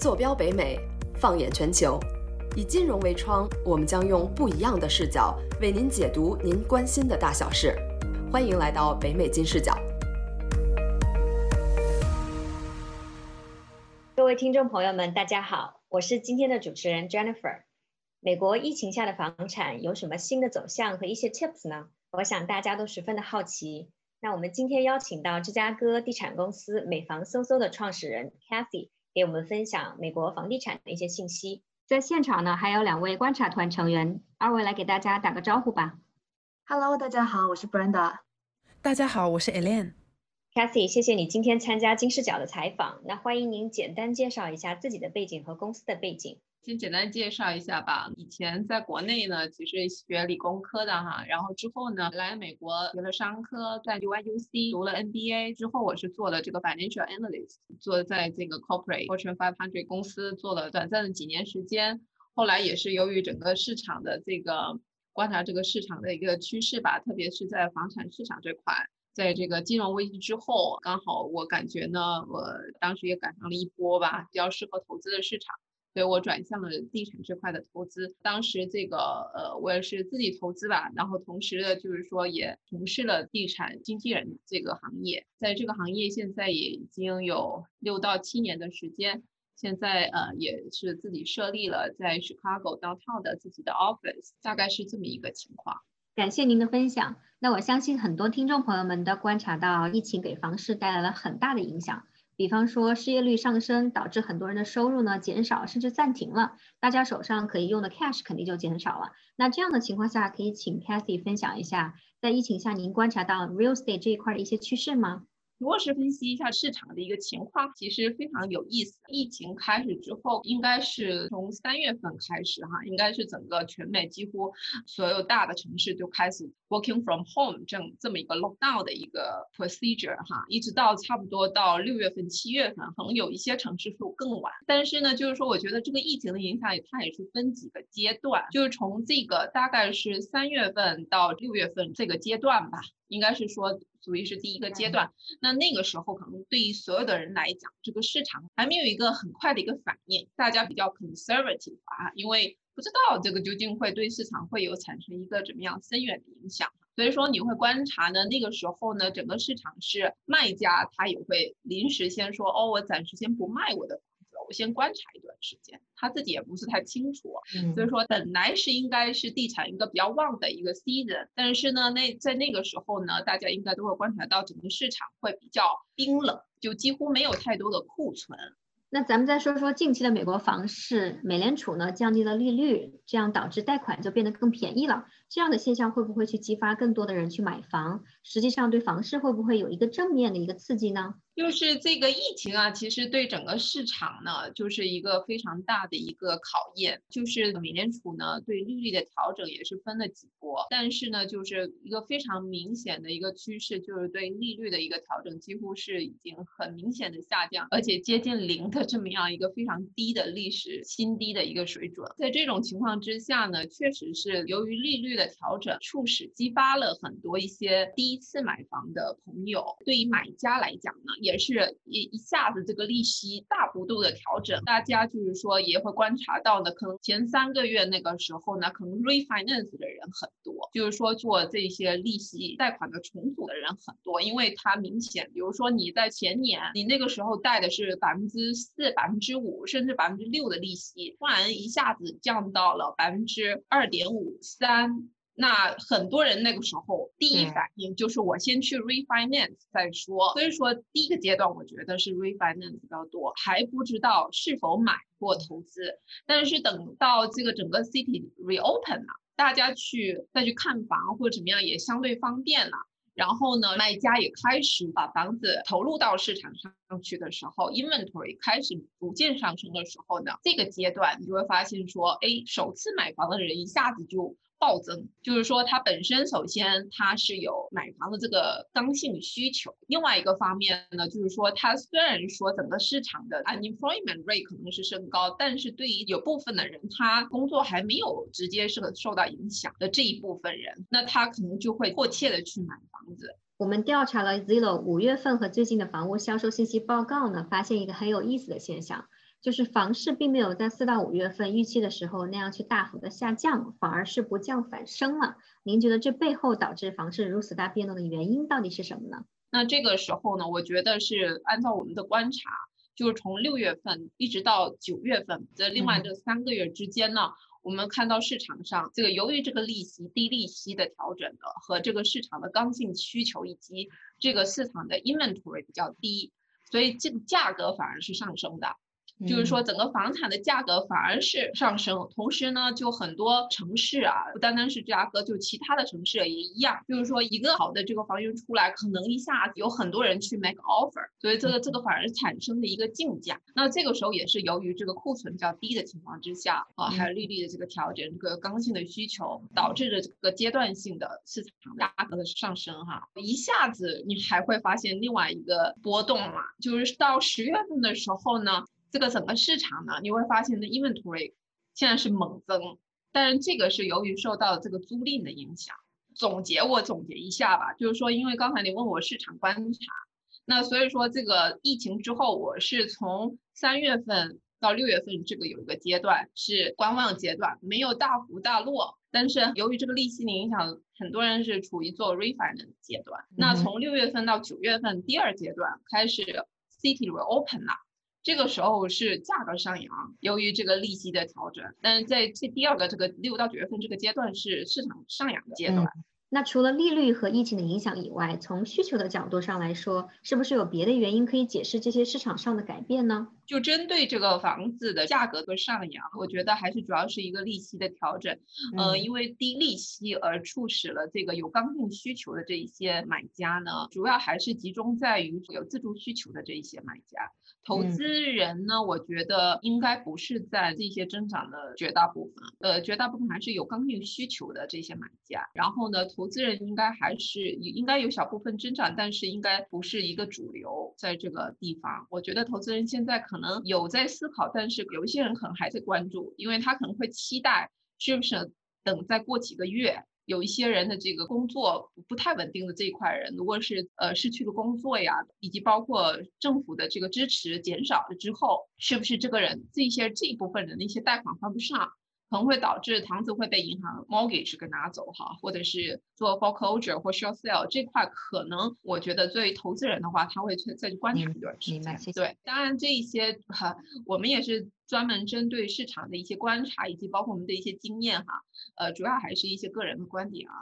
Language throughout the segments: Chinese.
坐标北美，放眼全球，以金融为窗，我们将用不一样的视角为您解读您关心的大小事。欢迎来到北美金视角。各位听众朋友们，大家好，我是今天的主持人 Jennifer。美国疫情下的房产有什么新的走向和一些 tips 呢？我想大家都十分的好奇。那我们今天邀请到芝加哥地产公司美房搜搜的创始人 Kathy 给我们分享美国房地产的一些信息。在现场呢，还有两位观察团成员，二位来给大家打个招呼吧。Hello，大家好，我是 Brenda。大家好，我是 Elaine。Kathy，谢谢你今天参加金视角的采访。那欢迎您简单介绍一下自己的背景和公司的背景。先简单介绍一下吧。以前在国内呢，其实学理工科的哈，然后之后呢来美国学了商科，在 UIUC 读了 MBA，之后我是做了这个 financial analyst，做在这个 corporate Fortune 500公司做了短暂的几年时间。后来也是由于整个市场的这个观察这个市场的一个趋势吧，特别是在房产市场这块，在这个金融危机之后，刚好我感觉呢，我当时也赶上了一波吧，比较适合投资的市场。所以我转向了地产这块的投资。当时这个呃，我也是自己投资吧，然后同时的就是说也从事了地产经纪人这个行业。在这个行业现在也已经有六到七年的时间。现在呃也是自己设立了在 Chicago downtown 的自己的 office，大概是这么一个情况。感谢您的分享。那我相信很多听众朋友们都观察到，疫情给房市带来了很大的影响。比方说，失业率上升导致很多人的收入呢减少，甚至暂停了，大家手上可以用的 cash 肯定就减少了。那这样的情况下，可以请 Cathy 分享一下，在疫情下您观察到 real estate 这一块的一些趋势吗？如果是分析一下市场的一个情况，其实非常有意思。疫情开始之后，应该是从三月份开始哈，应该是整个全美几乎所有大的城市就开始 working from home 这这么一个 lockdown 的一个 procedure 哈，一直到差不多到六月份、七月份，可能有一些城市会更晚。但是呢，就是说，我觉得这个疫情的影响也它也是分几个阶段，就是从这个大概是三月份到六月份这个阶段吧。应该是说属于是第一个阶段，那那个时候可能对于所有的人来讲，这个市场还没有一个很快的一个反应，大家比较 conservative 啊，因为不知道这个究竟会对市场会有产生一个怎么样深远的影响，所以说你会观察呢，那个时候呢，整个市场是卖家他也会临时先说，哦，我暂时先不卖我的。我先观察一段时间，他自己也不是太清楚，所以说本来是应该是地产一个比较旺的一个 season，但是呢，那在那个时候呢，大家应该都会观察到整个市场会比较冰冷，就几乎没有太多的库存。那咱们再说说近期的美国房市，美联储呢降低了利率，这样导致贷款就变得更便宜了，这样的现象会不会去激发更多的人去买房？实际上对房市会不会有一个正面的一个刺激呢？就是这个疫情啊，其实对整个市场呢，就是一个非常大的一个考验。就是美联储呢，对利率的调整也是分了几波，但是呢，就是一个非常明显的一个趋势，就是对利率的一个调整，几乎是已经很明显的下降，而且接近零的这么样一个非常低的历史新低的一个水准。在这种情况之下呢，确实是由于利率的调整，促使激发了很多一些第一次买房的朋友，对于买家来讲呢，也。也是一一下子这个利息大幅度的调整，大家就是说也会观察到呢，可能前三个月那个时候呢，可能 refinance 的人很多，就是说做这些利息贷款的重组的人很多，因为它明显，比如说你在前年你那个时候贷的是百分之四、百分之五甚至百分之六的利息，突然一下子降到了百分之二点五三。那很多人那个时候第一反应就是我先去 refinance 再说，所以说第一个阶段我觉得是 refinance 比较多，还不知道是否买或投资。但是等到这个整个 city reopen 了，大家去再去看房或者怎么样也相对方便了，然后呢，卖家也开始把房子投入到市场上去的时候，inventory 开始逐渐上升的时候呢，这个阶段你就会发现说，哎，首次买房的人一下子就。暴增，就是说它本身首先它是有买房的这个刚性需求，另外一个方面呢，就是说它虽然说整个市场的 unemployment rate 可能是升高，但是对于有部分的人，他工作还没有直接是受到影响的这一部分人，那他可能就会迫切的去买房子。我们调查了 Zillow 五月份和最近的房屋销售信息报告呢，发现一个很有意思的现象。就是房市并没有在四到五月份预期的时候那样去大幅的下降，反而是不降反升了。您觉得这背后导致房市如此大变动的原因到底是什么呢？那这个时候呢，我觉得是按照我们的观察，就是从六月份一直到九月份这另外这三个月之间呢，我们看到市场上这个由于这个利息低利息的调整的和这个市场的刚性需求以及这个市场的 inventory 比较低，所以这个价格反而是上升的。就是说，整个房产的价格反而是上升，同时呢，就很多城市啊，不单单是芝加哥，就其他的城市也一样。就是说，一个好的这个房源出来，可能一下子有很多人去 make offer，所以这个这个反而产生的一个竞价。那这个时候也是由于这个库存比较低的情况之下啊，还有利率的这个调整，这个刚性的需求导致的这个阶段性的市场价格的上升哈，一下子你还会发现另外一个波动嘛，就是到十月份的时候呢。这个整个市场呢，你会发现的 inventory 现在是猛增，但是这个是由于受到这个租赁的影响。总结我总结一下吧，就是说，因为刚才你问我市场观察，那所以说这个疫情之后，我是从三月份到六月份这个有一个阶段是观望阶段，没有大幅大落，但是由于这个利息的影响，很多人是处于做 refinance 阶段。那从六月份到九月份第二阶段开始，city reopen 了。这个时候是价格上扬，由于这个利息的调整，但是在这第二个这个六到九月份这个阶段是市场上扬的阶段。那除了利率和疫情的影响以外，从需求的角度上来说，是不是有别的原因可以解释这些市场上的改变呢？就针对这个房子的价格的上扬，我觉得还是主要是一个利息的调整。呃，因为低利息而促使了这个有刚性需求的这一些买家呢，主要还是集中在于有自住需求的这一些买家。投资人呢，我觉得应该不是在这些增长的绝大部分，呃，绝大部分还是有刚性需求的这些买家。然后呢，投资人应该还是应该有小部分增长，但是应该不是一个主流在这个地方。我觉得投资人现在可能有在思考，但是有一些人可能还在关注，因为他可能会期待是不是等再过几个月。有一些人的这个工作不太稳定的这一块人，如果是呃失去了工作呀，以及包括政府的这个支持减少了之后，是不是这个人这些这一部分人的一些贷款还不上？可能会导致房子会被银行 mortgage 给拿走哈，或者是做 foreclosure 或 short sale 这块，可能我觉得作为投资人的话，他会去再去观察一段时间。对，当然这一些哈，我们也是专门针对市场的一些观察，以及包括我们的一些经验哈，呃，主要还是一些个人的观点啊。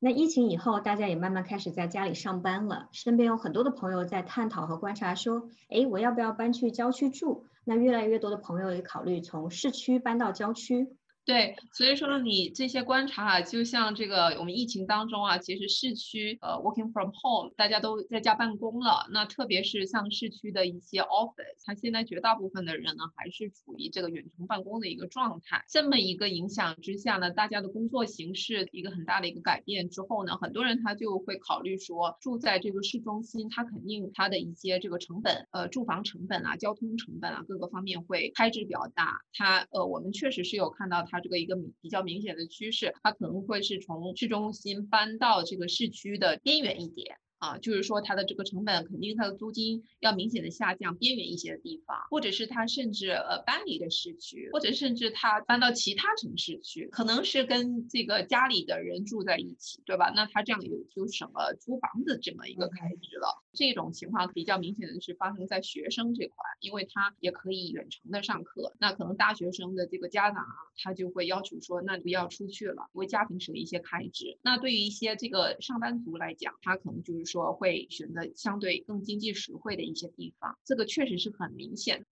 那疫情以后，大家也慢慢开始在家里上班了，身边有很多的朋友在探讨和观察，说，哎，我要不要搬去郊区住？那越来越多的朋友也考虑从市区搬到郊区。对，所以说你这些观察啊，就像这个我们疫情当中啊，其实市区呃 working from home，大家都在家办公了。那特别是像市区的一些 office，它现在绝大部分的人呢，还是处于这个远程办公的一个状态。这么一个影响之下呢，大家的工作形式一个很大的一个改变之后呢，很多人他就会考虑说，住在这个市中心，他肯定他的一些这个成本，呃，住房成本啊，交通成本啊，各个方面会开支比较大。他呃，我们确实是有看到他。它这个一个比较明显的趋势，它可能会是从市中心搬到这个市区的边缘一点。啊，就是说它的这个成本肯定它的租金要明显的下降，边缘一些的地方，或者是它甚至呃搬离的市区，或者甚至它搬到其他城市去，可能是跟这个家里的人住在一起，对吧？那它这样有就省了租房子这么一个开支了。这种情况比较明显的是发生在学生这块，因为他也可以远程的上课，那可能大学生的这个家长啊，他就会要求说，那不要出去了，为家庭省一些开支。那对于一些这个上班族来讲，他可能就是。说会选择相对更经济实惠的一些地方，这个确实是很明显。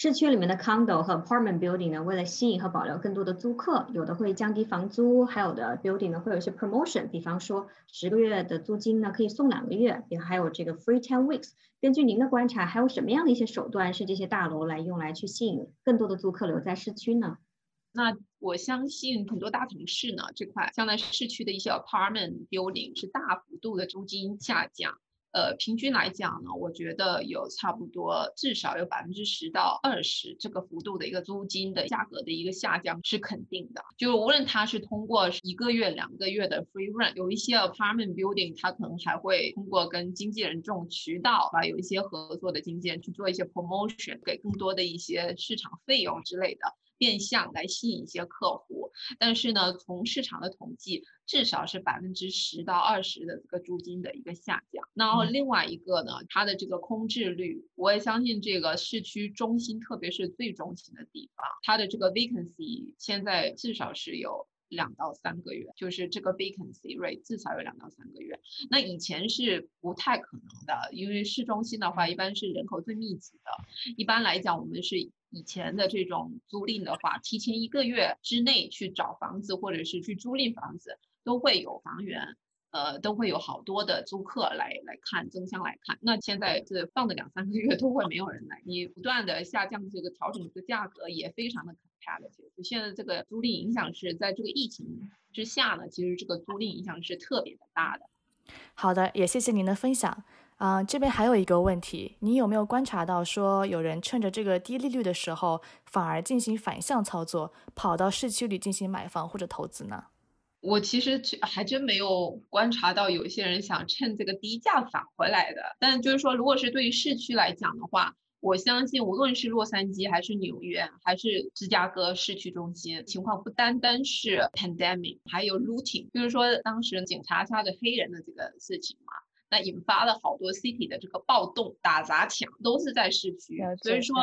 市区里面的 condo 和 apartment building 呢，为了吸引和保留更多的租客，有的会降低房租，还有的 building 呢会有一些 promotion，比方说十个月的租金呢可以送两个月，也还有这个 free ten weeks。根据您的观察，还有什么样的一些手段是这些大楼来用来去吸引更多的租客留在市区呢？那我相信很多大城市呢，这块像在市区的一些 apartment building 是大幅度的租金下降，呃，平均来讲呢，我觉得有差不多至少有百分之十到二十这个幅度的一个租金的价格的一个下降是肯定的。就无论它是通过一个月、两个月的 free rent，有一些 apartment building 它可能还会通过跟经纪人这种渠道啊，有一些合作的经纪人去做一些 promotion，给更多的一些市场费用之类的。变相来吸引一些客户，但是呢，从市场的统计，至少是百分之十到二十的这个租金的一个下降。然后另外一个呢，它的这个空置率，我也相信这个市区中心，特别是最中心的地方，它的这个 vacancy 现在至少是有。两到三个月，就是这个 vacancy rate 至少有两到三个月。那以前是不太可能的，因为市中心的话，一般是人口最密集的。一般来讲，我们是以前的这种租赁的话，提前一个月之内去找房子，或者是去租赁房子，都会有房源。呃，都会有好多的租客来来看，争相来看。那现在是放的两三个月都会没有人来，你不断的下降这个调整这个价格也非常的可怕的。其实现在这个租赁影响是在这个疫情之下呢，其实这个租赁影响是特别的大的。好的，也谢谢您的分享。啊，这边还有一个问题，你有没有观察到说有人趁着这个低利率的时候，反而进行反向操作，跑到市区里进行买房或者投资呢？我其实还真没有观察到有些人想趁这个低价返回来的。但就是说，如果是对于市区来讲的话，我相信无论是洛杉矶还是纽约还是芝加哥市区中心，情况不单单是 pandemic，还有 looting，就是说当时警察杀的黑人的这个事情嘛，那引发了好多 city 的这个暴动、打砸抢，都是在市区。所以说。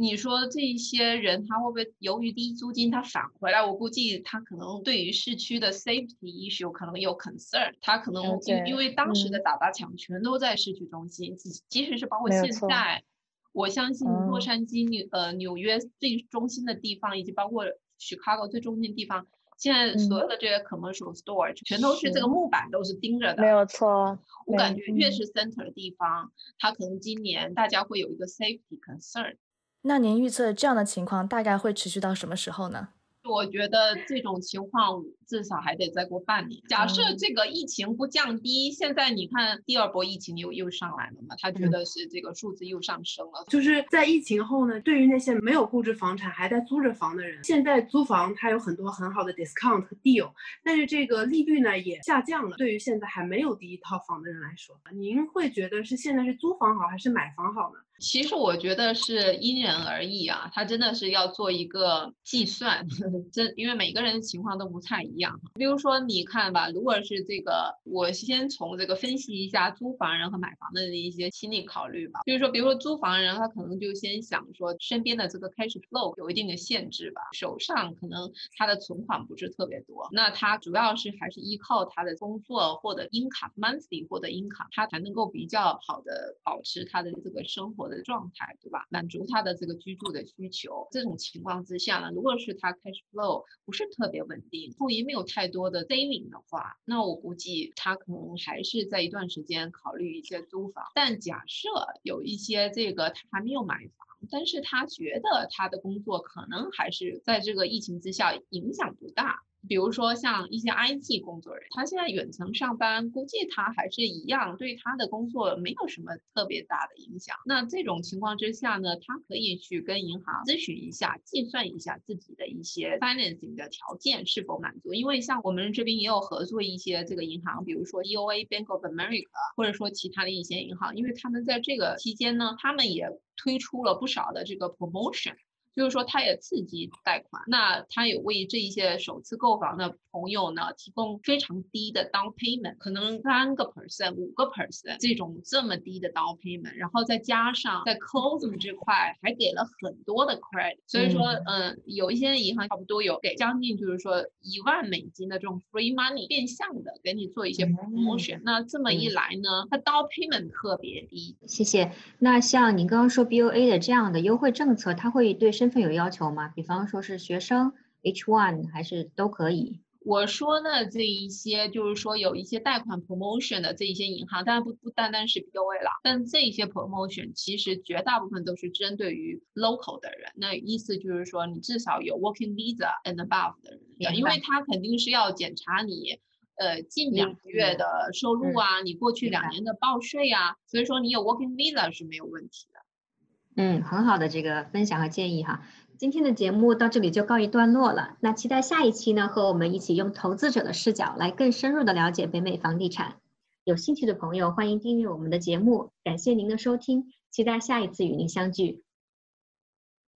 你说这些人他会不会由于低租金他返回来？我估计他可能对于市区的 safety issue 可能有 concern，他可能因因为当时的打砸抢全都在市区中心，即即使是包括现在，我相信洛杉矶纽呃纽约最中心的地方，以及包括 Chicago 最中心的地方，现在所有的这些 commercial store 全都是这个木板都是钉着的，没有错。我感觉越是 center 的地方，它可能今年大家会有一个 safety concern。那您预测这样的情况大概会持续到什么时候呢？我觉得这种情况至少还得再过半年。假设这个疫情不降低，现在你看第二波疫情又又上来了嘛？他觉得是这个数字又上升了。就是在疫情后呢，对于那些没有购置房产还在租着房的人，现在租房它有很多很好的 discount 和 deal，但是这个利率呢也下降了。对于现在还没有第一套房的人来说，您会觉得是现在是租房好还是买房好呢？其实我觉得是因人而异啊，他真的是要做一个计算，真因为每个人的情况都不太一样。比如说你看吧，如果是这个，我先从这个分析一下租房人和买房的一些心理考虑吧。就是说，比如说租房人，他可能就先想说身边的这个 cash flow 有一定的限制吧，手上可能他的存款不是特别多，那他主要是还是依靠他的工作或者 income monthly 或者 income，他才能够比较好的保持他的这个生活。的状态，对吧？满足他的这个居住的需求。这种情况之下呢，如果是他 cash flow 不是特别稳定，后移没有太多的 saving 的话，那我估计他可能还是在一段时间考虑一些租房。但假设有一些这个他还没有买房，但是他觉得他的工作可能还是在这个疫情之下影响不大。比如说像一些 IT 工作人员，他现在远程上班，估计他还是一样，对他的工作没有什么特别大的影响。那这种情况之下呢，他可以去跟银行咨询一下，计算一下自己的一些 financing 的条件是否满足。因为像我们这边也有合作一些这个银行，比如说 EOA Bank of America，或者说其他的一些银行，因为他们在这个期间呢，他们也推出了不少的这个 promotion。就是说，他也刺激贷款，那他也为这一些首次购房的朋友呢提供非常低的 down payment，可能三个 percent、五个 percent 这种这么低的 down payment，然后再加上在 closing 这块还给了很多的 credit，所以说，嗯，有一些银行差不多有给将近就是说一万美金的这种 free money，变相的给你做一些 promotion，那这么一来呢，它 down payment 特别低。谢谢。那像您刚刚说 BOA 的这样的优惠政策，它会对身身份有要求吗？比方说是学生 H one 还是都可以？我说的这一些，就是说有一些贷款 promotion 的这一些银行，当然不不单单是 BOA 了，但这一些 promotion 其实绝大部分都是针对于 local 的人。那意思就是说，你至少有 working visa and above 的人，因为他肯定是要检查你。呃近两个月的收入啊，你过去两年的报税啊，所以说你有 Working Visa 是没有问题的。嗯，很好的这个分享和建议哈。今天的节目到这里就告一段落了。那期待下一期呢，和我们一起用投资者的视角来更深入的了解北美房地产。有兴趣的朋友欢迎订阅我们的节目。感谢您的收听，期待下一次与您相聚。